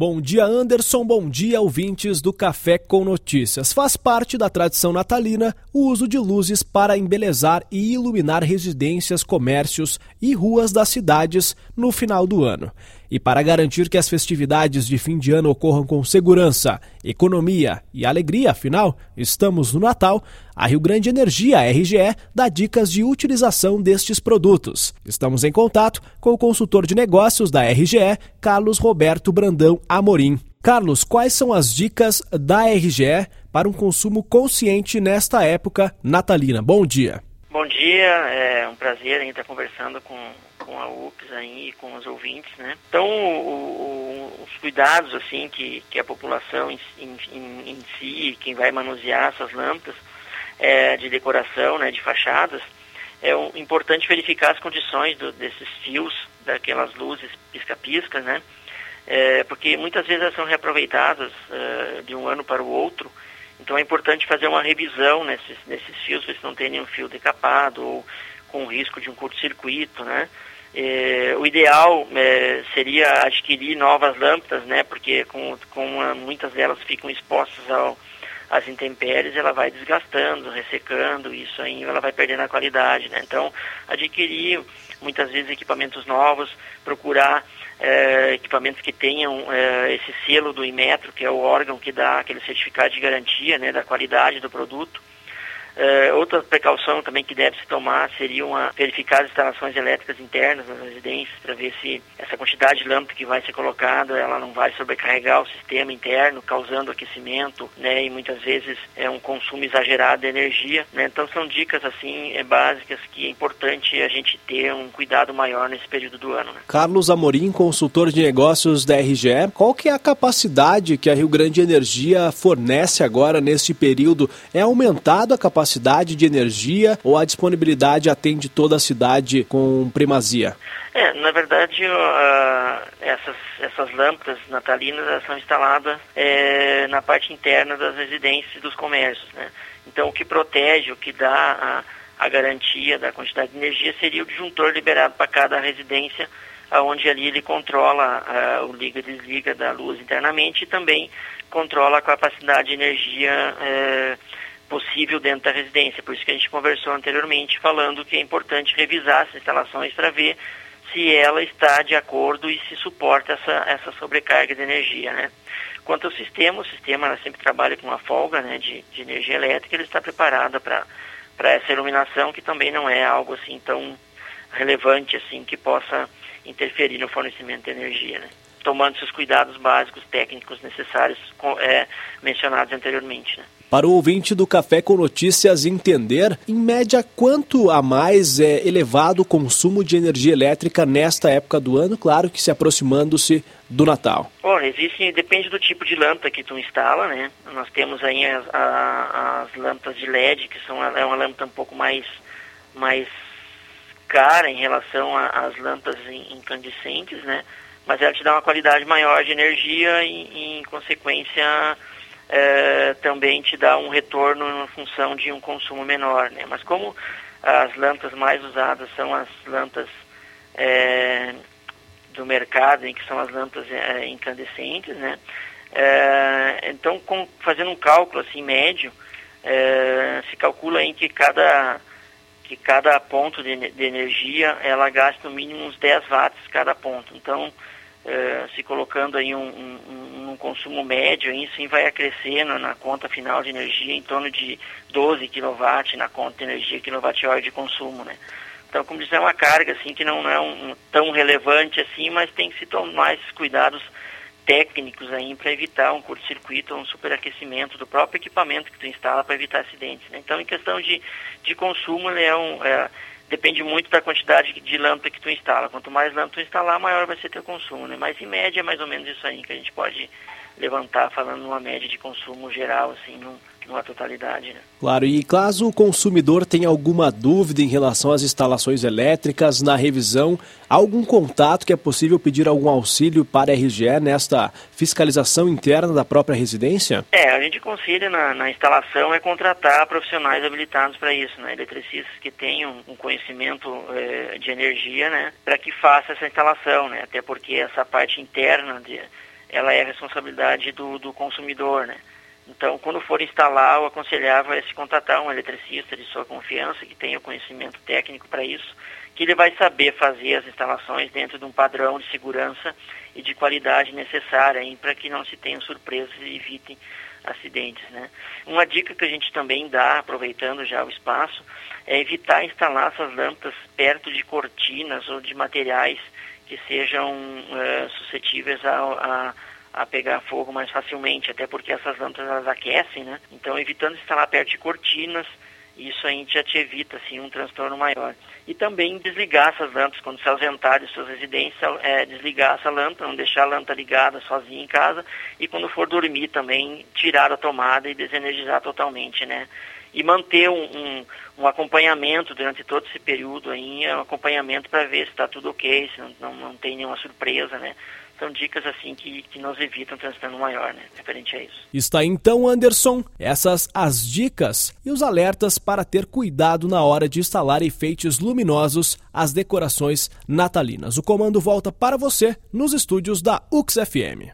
Bom dia, Anderson. Bom dia, ouvintes do Café com Notícias. Faz parte da tradição natalina o uso de luzes para embelezar e iluminar residências, comércios e ruas das cidades no final do ano. E para garantir que as festividades de fim de ano ocorram com segurança, economia e alegria, afinal, estamos no Natal, a Rio Grande Energia, RGE, dá dicas de utilização destes produtos. Estamos em contato com o consultor de negócios da RGE, Carlos Roberto Brandão Amorim. Carlos, quais são as dicas da RGE para um consumo consciente nesta época natalina? Bom dia. Bom dia, é um prazer estar conversando com, com a UPS aí, com os ouvintes, né? Então, o, o, os cuidados, assim, que, que a população em, em, em si, quem vai manusear essas lâmpadas é, de decoração, né, de fachadas, é um, importante verificar as condições do, desses fios, daquelas luzes pisca-pisca, né? É, porque muitas vezes elas são reaproveitadas uh, de um ano para o outro, então é importante fazer uma revisão nesses, nesses fios, ver se não tem nenhum fio decapado ou com risco de um curto-circuito, né? É, o ideal é, seria adquirir novas lâmpadas, né? Porque com, com muitas delas ficam expostas ao, às intempéries, ela vai desgastando, ressecando, isso aí ela vai perdendo a qualidade, né? Então, adquirir muitas vezes equipamentos novos, procurar é, equipamentos que tenham é, esse selo do Inmetro, que é o órgão que dá aquele certificado de garantia né, da qualidade do produto. Uh, outra precaução também que deve se tomar seria uma, verificar as instalações elétricas internas das residências para ver se essa quantidade de lâmpada que vai ser colocada ela não vai sobrecarregar o sistema interno, causando aquecimento, né, e muitas vezes é um consumo exagerado de energia. Né? Então são dicas assim é, básicas que é importante a gente ter um cuidado maior nesse período do ano. Né? Carlos Amorim, consultor de negócios da RGE, qual que é a capacidade que a Rio Grande Energia fornece agora neste período? É aumentado a capacidade capacidade de energia ou a disponibilidade atende toda a cidade com primazia? É, na verdade, uh, essas, essas lâmpadas natalinas são instaladas é, na parte interna das residências e dos comércios. Né? Então, o que protege, o que dá a, a garantia da quantidade de energia seria o disjuntor liberado para cada residência, onde ali ele controla uh, o liga e desliga da luz internamente e também controla a capacidade de energia uh, possível dentro da residência. Por isso que a gente conversou anteriormente falando que é importante revisar essas instalações para ver se ela está de acordo e se suporta essa, essa sobrecarga de energia, né? Quanto ao sistema, o sistema sempre trabalha com uma folga né, de, de energia elétrica, ele está preparado para essa iluminação, que também não é algo assim tão relevante assim que possa interferir no fornecimento de energia, né? tomando os cuidados básicos técnicos necessários é, mencionados anteriormente. Né? Para o ouvinte do Café com Notícias entender, em média, quanto a mais é elevado o consumo de energia elétrica nesta época do ano, claro que se aproximando-se do Natal? Bom, existe, depende do tipo de lâmpada que tu instala, né? Nós temos aí as, a, as lâmpadas de LED, que são é uma lâmpada um pouco mais, mais cara em relação às lâmpadas incandescentes, né? Mas ela te dá uma qualidade maior de energia e, e em consequência, é, também te dá um retorno em função de um consumo menor, né? Mas como as lâmpadas mais usadas são as lâmpadas é, do mercado, em que são as lâmpadas é, incandescentes, né? É, então, com, fazendo um cálculo assim médio, é, se calcula em que cada que cada ponto de, de, energia ela gasta no mínimo uns 10 watts cada ponto. Então, é, se colocando aí um, um, um, consumo médio, isso vai acrescendo na conta final de energia em torno de 12 kW na conta de energia quilowatt-hora de consumo, né? Então, como dizer, é uma carga assim que não é um, tão relevante assim, mas tem que se tomar esses cuidados técnicos aí para evitar um curto-circuito ou um superaquecimento do próprio equipamento que tu instala para evitar acidentes. Né? Então, em questão de, de consumo, é um, é, depende muito da quantidade de lâmpada que tu instala. Quanto mais lâmpada tu instalar, maior vai ser teu consumo, né? Mas em média é mais ou menos isso aí que a gente pode levantar falando numa média de consumo geral, assim, num, numa totalidade. Né? Claro, e caso o consumidor tenha alguma dúvida em relação às instalações elétricas na revisão, há algum contato que é possível pedir algum auxílio para a RGE nesta fiscalização interna da própria residência? É, a gente aconselha na, na instalação é contratar profissionais habilitados para isso, né? eletricistas que tenham um conhecimento é, de energia, né? para que faça essa instalação, né? até porque essa parte interna de ela é responsabilidade do, do consumidor, né? Então, quando for instalar, o aconselhável é se contatar um eletricista de sua confiança, que tenha conhecimento técnico para isso, que ele vai saber fazer as instalações dentro de um padrão de segurança e de qualidade necessária para que não se tenham surpresas e evitem acidentes. Né? Uma dica que a gente também dá, aproveitando já o espaço, é evitar instalar essas lâmpadas perto de cortinas ou de materiais que sejam uh, suscetíveis a, a a pegar fogo mais facilmente, até porque essas lâmpadas aquecem, né? Então, evitando instalar perto de cortinas, isso a gente já te evita assim, um transtorno maior. E também desligar essas lâmpadas, quando se ausentar de suas residências, é, desligar essa lâmpada, não deixar a lâmpada ligada sozinha em casa, e quando for dormir também, tirar a tomada e desenergizar totalmente, né? E manter um, um, um acompanhamento durante todo esse período aí, um acompanhamento para ver se está tudo ok, se não, não, não tem nenhuma surpresa, né? São dicas assim que, que nos evitam transtorno maior, né, referente a isso. Está então, Anderson, essas as dicas e os alertas para ter cuidado na hora de instalar efeitos luminosos às decorações natalinas. O comando volta para você nos estúdios da UXFM.